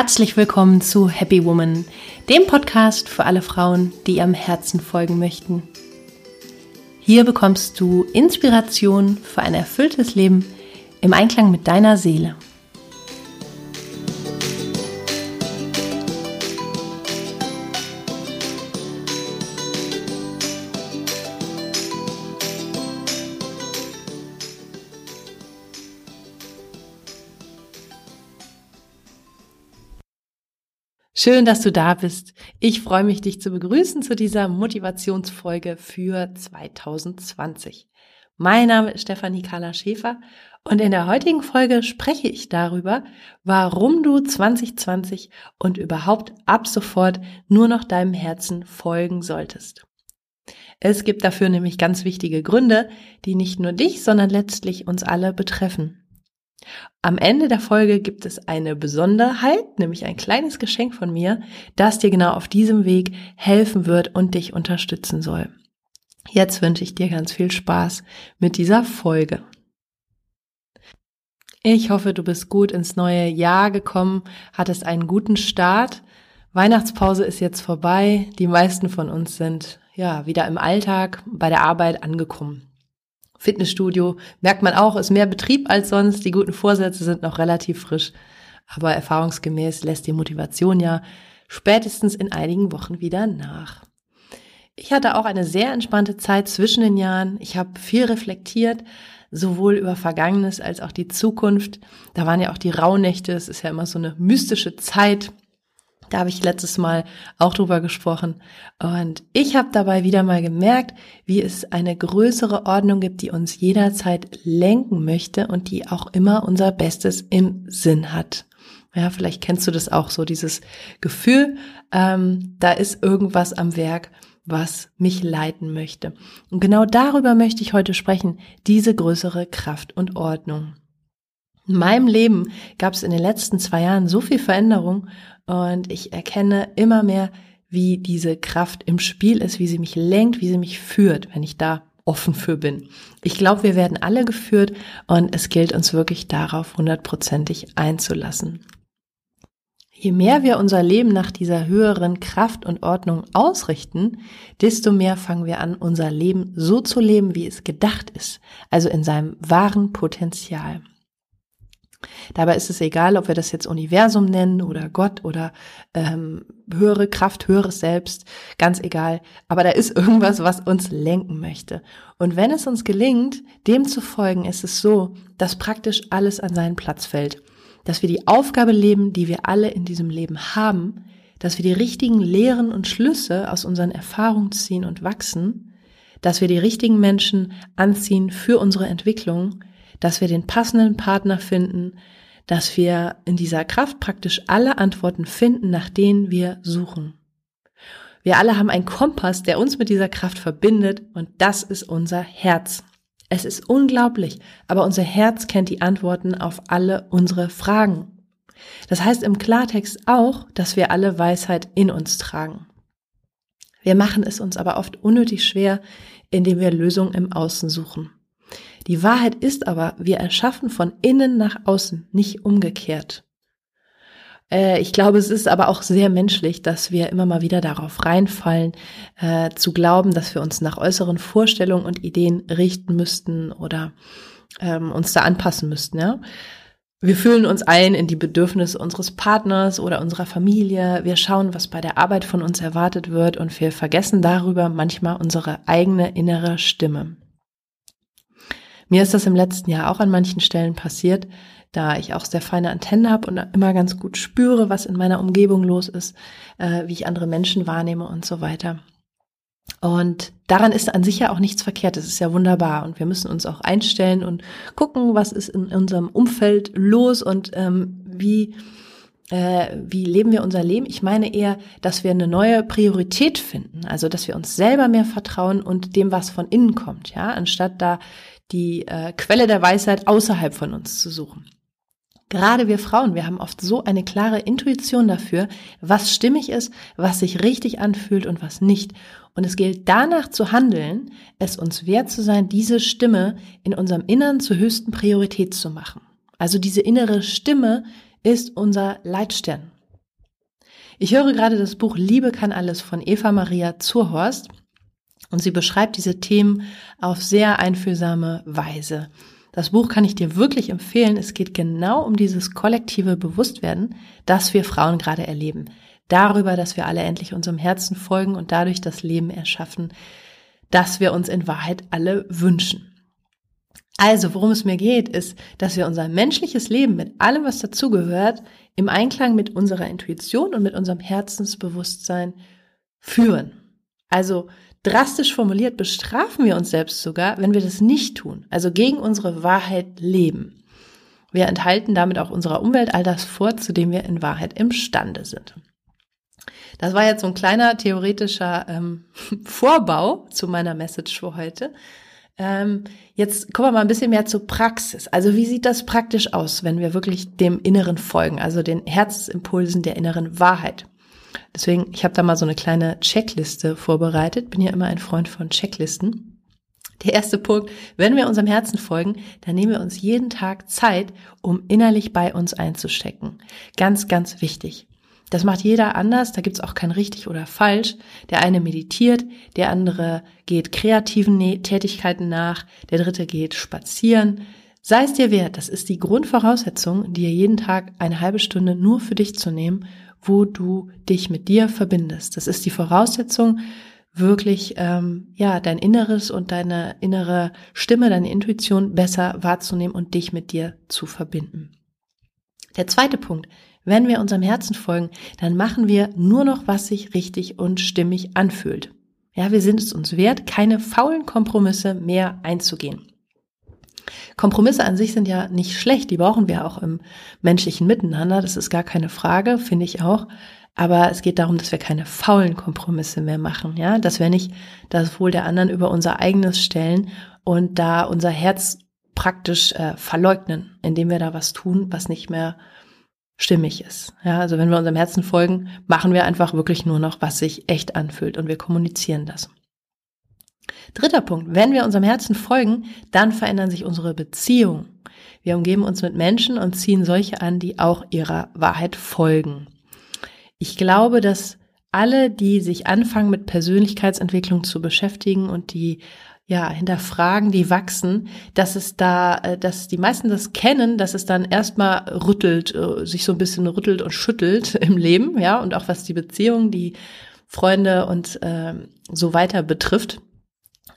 Herzlich willkommen zu Happy Woman, dem Podcast für alle Frauen, die ihrem Herzen folgen möchten. Hier bekommst du Inspiration für ein erfülltes Leben im Einklang mit deiner Seele. Schön, dass du da bist. Ich freue mich, dich zu begrüßen zu dieser Motivationsfolge für 2020. Mein Name ist Stefanie Kahler Schäfer und in der heutigen Folge spreche ich darüber, warum du 2020 und überhaupt ab sofort nur noch deinem Herzen folgen solltest. Es gibt dafür nämlich ganz wichtige Gründe, die nicht nur dich, sondern letztlich uns alle betreffen. Am Ende der Folge gibt es eine Besonderheit, nämlich ein kleines Geschenk von mir, das dir genau auf diesem Weg helfen wird und dich unterstützen soll. Jetzt wünsche ich dir ganz viel Spaß mit dieser Folge. Ich hoffe, du bist gut ins neue Jahr gekommen, hattest einen guten Start. Weihnachtspause ist jetzt vorbei. Die meisten von uns sind ja wieder im Alltag bei der Arbeit angekommen. Fitnessstudio merkt man auch, ist mehr Betrieb als sonst. Die guten Vorsätze sind noch relativ frisch. Aber erfahrungsgemäß lässt die Motivation ja spätestens in einigen Wochen wieder nach. Ich hatte auch eine sehr entspannte Zeit zwischen den Jahren. Ich habe viel reflektiert, sowohl über Vergangenes als auch die Zukunft. Da waren ja auch die Rauhnächte. Es ist ja immer so eine mystische Zeit. Da habe ich letztes Mal auch drüber gesprochen. Und ich habe dabei wieder mal gemerkt, wie es eine größere Ordnung gibt, die uns jederzeit lenken möchte und die auch immer unser Bestes im Sinn hat. Ja, vielleicht kennst du das auch so, dieses Gefühl, ähm, da ist irgendwas am Werk, was mich leiten möchte. Und genau darüber möchte ich heute sprechen, diese größere Kraft und Ordnung. In meinem Leben gab es in den letzten zwei Jahren so viel Veränderung und ich erkenne immer mehr, wie diese Kraft im Spiel ist, wie sie mich lenkt, wie sie mich führt, wenn ich da offen für bin. Ich glaube, wir werden alle geführt und es gilt uns wirklich darauf hundertprozentig einzulassen. Je mehr wir unser Leben nach dieser höheren Kraft und Ordnung ausrichten, desto mehr fangen wir an, unser Leben so zu leben, wie es gedacht ist, also in seinem wahren Potenzial. Dabei ist es egal, ob wir das jetzt Universum nennen oder Gott oder ähm, höhere Kraft, höheres Selbst, ganz egal. Aber da ist irgendwas, was uns lenken möchte. Und wenn es uns gelingt, dem zu folgen, ist es so, dass praktisch alles an seinen Platz fällt. Dass wir die Aufgabe leben, die wir alle in diesem Leben haben, dass wir die richtigen Lehren und Schlüsse aus unseren Erfahrungen ziehen und wachsen, dass wir die richtigen Menschen anziehen für unsere Entwicklung, dass wir den passenden Partner finden, dass wir in dieser Kraft praktisch alle Antworten finden, nach denen wir suchen. Wir alle haben einen Kompass, der uns mit dieser Kraft verbindet und das ist unser Herz. Es ist unglaublich, aber unser Herz kennt die Antworten auf alle unsere Fragen. Das heißt im Klartext auch, dass wir alle Weisheit in uns tragen. Wir machen es uns aber oft unnötig schwer, indem wir Lösungen im Außen suchen. Die Wahrheit ist aber, wir erschaffen von innen nach außen, nicht umgekehrt. Äh, ich glaube, es ist aber auch sehr menschlich, dass wir immer mal wieder darauf reinfallen, äh, zu glauben, dass wir uns nach äußeren Vorstellungen und Ideen richten müssten oder ähm, uns da anpassen müssten. Ja? Wir fühlen uns ein in die Bedürfnisse unseres Partners oder unserer Familie. Wir schauen, was bei der Arbeit von uns erwartet wird und wir vergessen darüber manchmal unsere eigene innere Stimme. Mir ist das im letzten Jahr auch an manchen Stellen passiert, da ich auch sehr feine Antennen habe und immer ganz gut spüre, was in meiner Umgebung los ist, äh, wie ich andere Menschen wahrnehme und so weiter. Und daran ist an sich ja auch nichts verkehrt. Das ist ja wunderbar. Und wir müssen uns auch einstellen und gucken, was ist in unserem Umfeld los und ähm, wie, äh, wie leben wir unser Leben. Ich meine eher, dass wir eine neue Priorität finden. Also, dass wir uns selber mehr vertrauen und dem, was von innen kommt. Ja, anstatt da die äh, Quelle der Weisheit außerhalb von uns zu suchen. Gerade wir Frauen, wir haben oft so eine klare Intuition dafür, was stimmig ist, was sich richtig anfühlt und was nicht. Und es gilt danach zu handeln, es uns wert zu sein, diese Stimme in unserem Innern zur höchsten Priorität zu machen. Also diese innere Stimme ist unser Leitstern. Ich höre gerade das Buch Liebe kann alles von Eva Maria Zurhorst und sie beschreibt diese Themen auf sehr einfühlsame Weise. Das Buch kann ich dir wirklich empfehlen. Es geht genau um dieses kollektive Bewusstwerden, das wir Frauen gerade erleben. Darüber, dass wir alle endlich unserem Herzen folgen und dadurch das Leben erschaffen, das wir uns in Wahrheit alle wünschen. Also, worum es mir geht, ist, dass wir unser menschliches Leben mit allem, was dazugehört, im Einklang mit unserer Intuition und mit unserem Herzensbewusstsein führen. Also, drastisch formuliert bestrafen wir uns selbst sogar, wenn wir das nicht tun, also gegen unsere Wahrheit leben. Wir enthalten damit auch unserer Umwelt all das vor, zu dem wir in Wahrheit imstande sind. Das war jetzt so ein kleiner theoretischer ähm, Vorbau zu meiner Message für heute. Ähm, jetzt kommen wir mal ein bisschen mehr zur Praxis. Also wie sieht das praktisch aus, wenn wir wirklich dem Inneren folgen, also den Herzimpulsen der inneren Wahrheit? Deswegen, ich habe da mal so eine kleine Checkliste vorbereitet. Bin ja immer ein Freund von Checklisten. Der erste Punkt, wenn wir unserem Herzen folgen, dann nehmen wir uns jeden Tag Zeit, um innerlich bei uns einzustecken. Ganz, ganz wichtig. Das macht jeder anders, da gibt's auch kein richtig oder falsch. Der eine meditiert, der andere geht kreativen Tätigkeiten nach, der dritte geht spazieren. Sei es dir wert, das ist die Grundvoraussetzung, dir jeden Tag eine halbe Stunde nur für dich zu nehmen, wo du dich mit dir verbindest. Das ist die Voraussetzung, wirklich ähm, ja dein Inneres und deine innere Stimme, deine Intuition besser wahrzunehmen und dich mit dir zu verbinden. Der zweite Punkt, wenn wir unserem Herzen folgen, dann machen wir nur noch, was sich richtig und stimmig anfühlt. Ja, wir sind es uns wert, keine faulen Kompromisse mehr einzugehen. Kompromisse an sich sind ja nicht schlecht, die brauchen wir auch im menschlichen Miteinander, das ist gar keine Frage, finde ich auch. Aber es geht darum, dass wir keine faulen Kompromisse mehr machen, ja, dass wir nicht das Wohl der anderen über unser eigenes stellen und da unser Herz praktisch äh, verleugnen, indem wir da was tun, was nicht mehr stimmig ist. Ja, also wenn wir unserem Herzen folgen, machen wir einfach wirklich nur noch, was sich echt anfühlt und wir kommunizieren das. Dritter Punkt. Wenn wir unserem Herzen folgen, dann verändern sich unsere Beziehungen. Wir umgeben uns mit Menschen und ziehen solche an, die auch ihrer Wahrheit folgen. Ich glaube, dass alle, die sich anfangen mit Persönlichkeitsentwicklung zu beschäftigen und die ja, hinterfragen, die wachsen, dass es da, äh, dass die meisten das kennen, dass es dann erstmal rüttelt, äh, sich so ein bisschen rüttelt und schüttelt im Leben, ja, und auch was die Beziehung, die Freunde und äh, so weiter betrifft.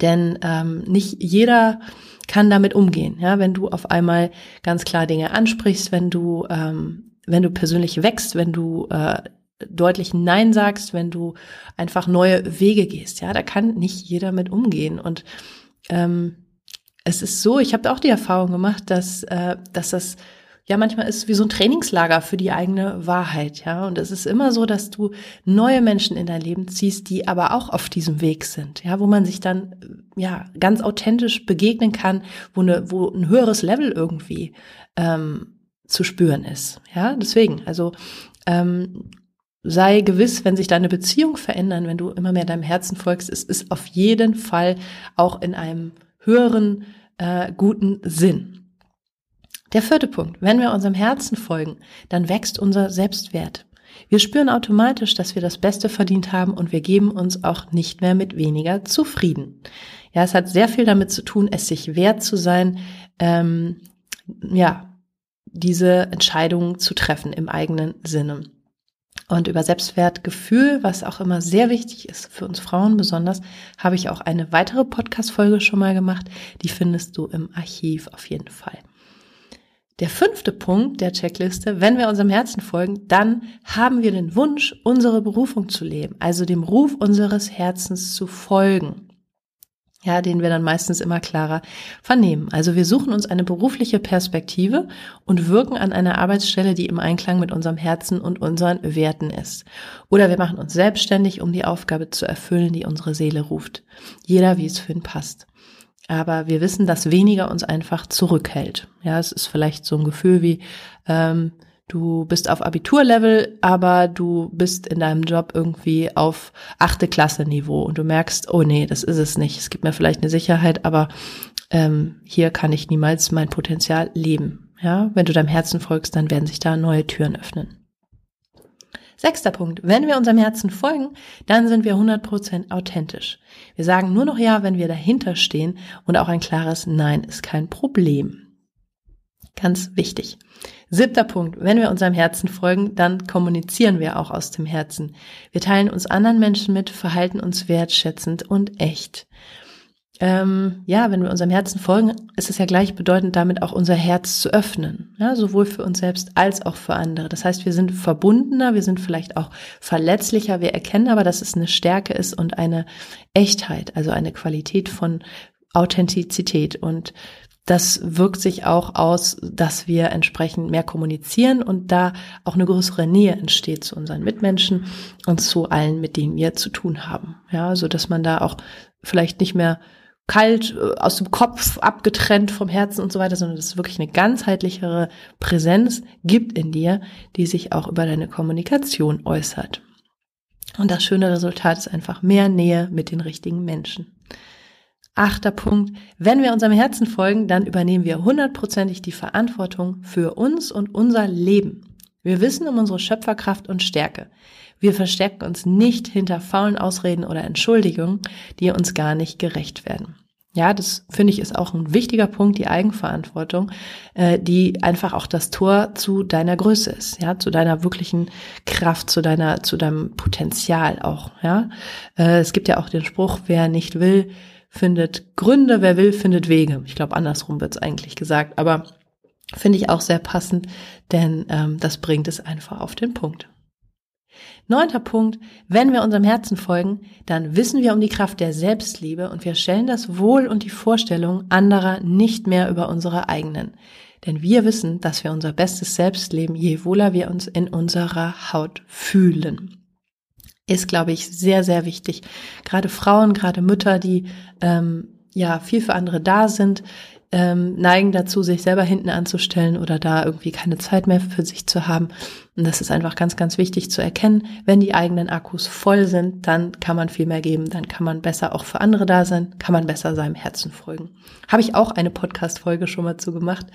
Denn ähm, nicht jeder kann damit umgehen, ja, wenn du auf einmal ganz klar Dinge ansprichst, wenn du, ähm, wenn du persönlich wächst, wenn du äh, deutlich Nein sagst, wenn du einfach neue Wege gehst. Ja, da kann nicht jeder mit umgehen. Und ähm, es ist so, ich habe auch die Erfahrung gemacht, dass, äh, dass das ja manchmal ist wie so ein Trainingslager für die eigene Wahrheit, ja. Und es ist immer so, dass du neue Menschen in dein Leben ziehst, die aber auch auf diesem Weg sind, ja, wo man sich dann ja ganz authentisch begegnen kann, wo eine, wo ein höheres Level irgendwie ähm, zu spüren ist, ja. Deswegen, also ähm, sei gewiss, wenn sich deine Beziehung verändern, wenn du immer mehr deinem Herzen folgst, es ist auf jeden Fall auch in einem höheren, äh, guten Sinn. Der vierte Punkt. Wenn wir unserem Herzen folgen, dann wächst unser Selbstwert. Wir spüren automatisch, dass wir das Beste verdient haben und wir geben uns auch nicht mehr mit weniger zufrieden. Ja, es hat sehr viel damit zu tun, es sich wert zu sein, ähm, ja, diese Entscheidungen zu treffen im eigenen Sinne. Und über Selbstwertgefühl, was auch immer sehr wichtig ist für uns Frauen besonders, habe ich auch eine weitere Podcast-Folge schon mal gemacht. Die findest du im Archiv auf jeden Fall. Der fünfte Punkt der Checkliste, wenn wir unserem Herzen folgen, dann haben wir den Wunsch, unsere Berufung zu leben, also dem Ruf unseres Herzens zu folgen ja, den wir dann meistens immer klarer vernehmen. Also wir suchen uns eine berufliche Perspektive und wirken an einer Arbeitsstelle, die im Einklang mit unserem Herzen und unseren Werten ist. Oder wir machen uns selbstständig, um die Aufgabe zu erfüllen, die unsere Seele ruft. Jeder, wie es für ihn passt. Aber wir wissen, dass weniger uns einfach zurückhält. Ja, es ist vielleicht so ein Gefühl wie, ähm, du bist auf Abiturlevel, aber du bist in deinem Job irgendwie auf achte Klasse Niveau und du merkst, oh nee, das ist es nicht. Es gibt mir vielleicht eine Sicherheit, aber ähm, hier kann ich niemals mein Potenzial leben. Ja, wenn du deinem Herzen folgst, dann werden sich da neue Türen öffnen. Sechster Punkt. Wenn wir unserem Herzen folgen, dann sind wir 100% authentisch. Wir sagen nur noch Ja, wenn wir dahinter stehen und auch ein klares Nein ist kein Problem. Ganz wichtig. Siebter Punkt. Wenn wir unserem Herzen folgen, dann kommunizieren wir auch aus dem Herzen. Wir teilen uns anderen Menschen mit, verhalten uns wertschätzend und echt. Ähm, ja, wenn wir unserem Herzen folgen, ist es ja gleichbedeutend damit auch unser Herz zu öffnen, ja, sowohl für uns selbst als auch für andere. Das heißt, wir sind verbundener, wir sind vielleicht auch verletzlicher, wir erkennen aber, dass es eine Stärke ist und eine Echtheit, also eine Qualität von Authentizität und das wirkt sich auch aus, dass wir entsprechend mehr kommunizieren und da auch eine größere Nähe entsteht zu unseren Mitmenschen und zu allen, mit denen wir zu tun haben. Ja, so dass man da auch vielleicht nicht mehr kalt äh, aus dem Kopf abgetrennt vom Herzen und so weiter, sondern dass es wirklich eine ganzheitlichere Präsenz gibt in dir, die sich auch über deine Kommunikation äußert. Und das schöne Resultat ist einfach mehr Nähe mit den richtigen Menschen. Achter Punkt. Wenn wir unserem Herzen folgen, dann übernehmen wir hundertprozentig die Verantwortung für uns und unser Leben. Wir wissen um unsere Schöpferkraft und Stärke. Wir verstecken uns nicht hinter faulen Ausreden oder Entschuldigungen, die uns gar nicht gerecht werden. Ja, das finde ich ist auch ein wichtiger Punkt, die Eigenverantwortung, äh, die einfach auch das Tor zu deiner Größe ist, ja, zu deiner wirklichen Kraft, zu deiner, zu deinem Potenzial auch, ja. Äh, es gibt ja auch den Spruch, wer nicht will, findet Gründe, wer will, findet Wege. Ich glaube, andersrum wird es eigentlich gesagt, aber finde ich auch sehr passend, denn ähm, das bringt es einfach auf den Punkt. Neunter Punkt, wenn wir unserem Herzen folgen, dann wissen wir um die Kraft der Selbstliebe und wir stellen das Wohl und die Vorstellung anderer nicht mehr über unsere eigenen. Denn wir wissen, dass wir unser bestes Selbst leben, je wohler wir uns in unserer Haut fühlen ist, glaube ich, sehr, sehr wichtig. Gerade Frauen, gerade Mütter, die ähm, ja viel für andere da sind, ähm, neigen dazu, sich selber hinten anzustellen oder da irgendwie keine Zeit mehr für sich zu haben. Und das ist einfach ganz, ganz wichtig zu erkennen. Wenn die eigenen Akkus voll sind, dann kann man viel mehr geben, dann kann man besser auch für andere da sein, kann man besser seinem Herzen folgen. Habe ich auch eine Podcast-Folge schon mal zu gemacht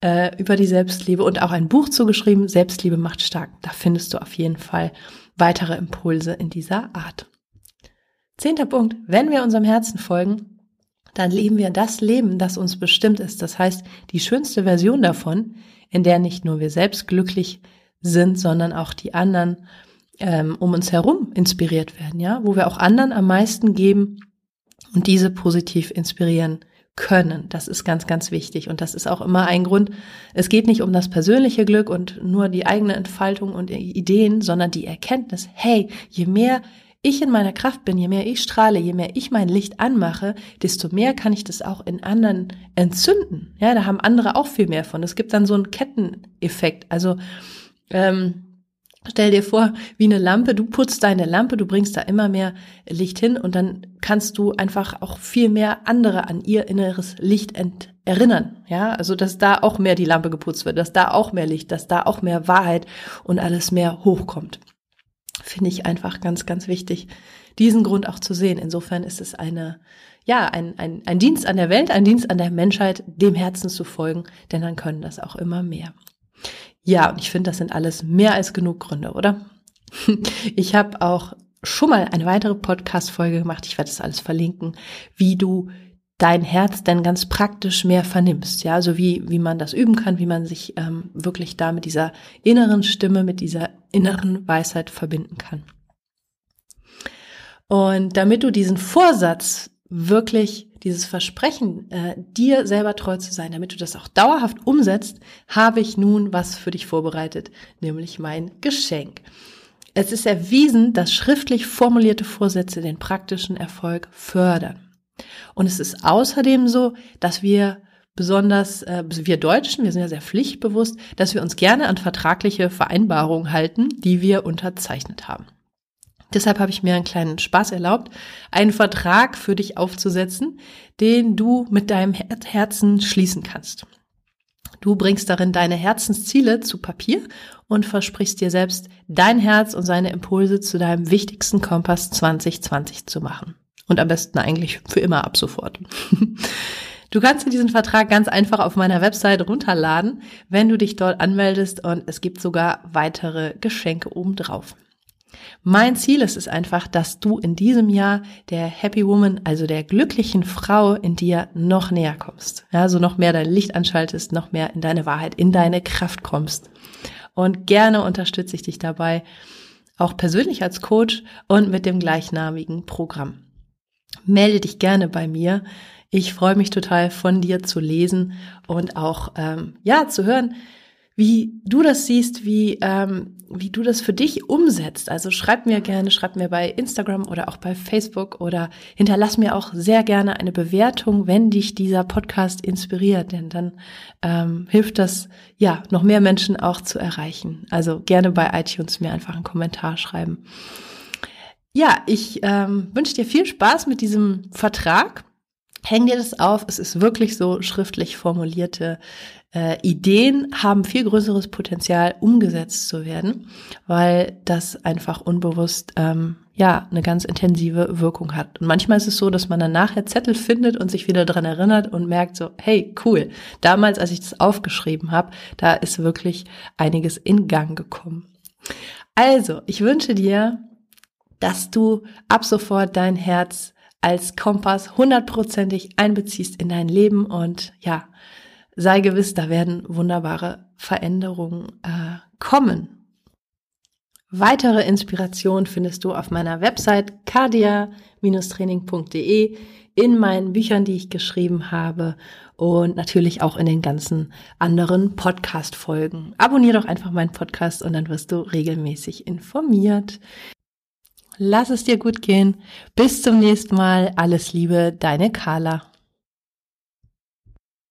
äh, über die Selbstliebe und auch ein Buch zugeschrieben, Selbstliebe macht stark. Da findest du auf jeden Fall weitere Impulse in dieser Art. Zehnter Punkt. Wenn wir unserem Herzen folgen, dann leben wir das Leben, das uns bestimmt ist. Das heißt, die schönste Version davon, in der nicht nur wir selbst glücklich sind, sondern auch die anderen ähm, um uns herum inspiriert werden, ja, wo wir auch anderen am meisten geben und diese positiv inspirieren können. Das ist ganz, ganz wichtig. Und das ist auch immer ein Grund. Es geht nicht um das persönliche Glück und nur die eigene Entfaltung und Ideen, sondern die Erkenntnis, hey, je mehr ich in meiner Kraft bin, je mehr ich strahle, je mehr ich mein Licht anmache, desto mehr kann ich das auch in anderen entzünden. Ja, da haben andere auch viel mehr von. Es gibt dann so einen Ketteneffekt. Also ähm, Stell dir vor, wie eine Lampe, du putzt deine Lampe, du bringst da immer mehr Licht hin und dann kannst du einfach auch viel mehr andere an ihr inneres Licht erinnern. Ja, also dass da auch mehr die Lampe geputzt wird, dass da auch mehr Licht, dass da auch mehr Wahrheit und alles mehr hochkommt. Finde ich einfach ganz, ganz wichtig, diesen Grund auch zu sehen. Insofern ist es eine, ja, ein, ein, ein Dienst an der Welt, ein Dienst an der Menschheit, dem Herzen zu folgen, denn dann können das auch immer mehr. Ja, und ich finde, das sind alles mehr als genug Gründe, oder? Ich habe auch schon mal eine weitere Podcast-Folge gemacht. Ich werde das alles verlinken, wie du dein Herz denn ganz praktisch mehr vernimmst. Ja, also wie, wie man das üben kann, wie man sich ähm, wirklich da mit dieser inneren Stimme, mit dieser inneren Weisheit verbinden kann. Und damit du diesen Vorsatz wirklich dieses Versprechen, äh, dir selber treu zu sein, damit du das auch dauerhaft umsetzt, habe ich nun was für dich vorbereitet, nämlich mein Geschenk. Es ist erwiesen, dass schriftlich formulierte Vorsätze den praktischen Erfolg fördern. Und es ist außerdem so, dass wir besonders äh, wir Deutschen, wir sind ja sehr pflichtbewusst, dass wir uns gerne an vertragliche Vereinbarungen halten, die wir unterzeichnet haben. Deshalb habe ich mir einen kleinen Spaß erlaubt, einen Vertrag für dich aufzusetzen, den du mit deinem Herzen schließen kannst. Du bringst darin deine Herzensziele zu Papier und versprichst dir selbst, dein Herz und seine Impulse zu deinem wichtigsten Kompass 2020 zu machen. Und am besten eigentlich für immer ab sofort. Du kannst dir diesen Vertrag ganz einfach auf meiner Website runterladen, wenn du dich dort anmeldest und es gibt sogar weitere Geschenke obendrauf. Mein Ziel ist es einfach, dass du in diesem Jahr der Happy Woman, also der glücklichen Frau in dir noch näher kommst. Ja, so noch mehr dein Licht anschaltest, noch mehr in deine Wahrheit, in deine Kraft kommst. Und gerne unterstütze ich dich dabei, auch persönlich als Coach und mit dem gleichnamigen Programm. Melde dich gerne bei mir. Ich freue mich total von dir zu lesen und auch ähm, ja zu hören, wie du das siehst, wie, ähm, wie du das für dich umsetzt. Also schreib mir gerne, schreib mir bei Instagram oder auch bei Facebook oder hinterlass mir auch sehr gerne eine Bewertung, wenn dich dieser Podcast inspiriert, denn dann ähm, hilft das, ja, noch mehr Menschen auch zu erreichen. Also gerne bei iTunes mir einfach einen Kommentar schreiben. Ja, ich ähm, wünsche dir viel Spaß mit diesem Vertrag. Häng dir das auf. Es ist wirklich so schriftlich formulierte äh, Ideen haben viel größeres Potenzial, umgesetzt zu werden, weil das einfach unbewusst ähm, ja eine ganz intensive Wirkung hat. Und manchmal ist es so, dass man dann nachher Zettel findet und sich wieder dran erinnert und merkt so, hey, cool, damals, als ich das aufgeschrieben habe, da ist wirklich einiges in Gang gekommen. Also, ich wünsche dir, dass du ab sofort dein Herz als Kompass hundertprozentig einbeziehst in dein Leben und ja, sei gewiss, da werden wunderbare Veränderungen äh, kommen. Weitere Inspiration findest du auf meiner Website cardia-training.de, in meinen Büchern, die ich geschrieben habe und natürlich auch in den ganzen anderen Podcast-Folgen. Abonnier doch einfach meinen Podcast und dann wirst du regelmäßig informiert. Lass es dir gut gehen. Bis zum nächsten Mal. Alles Liebe, deine Carla.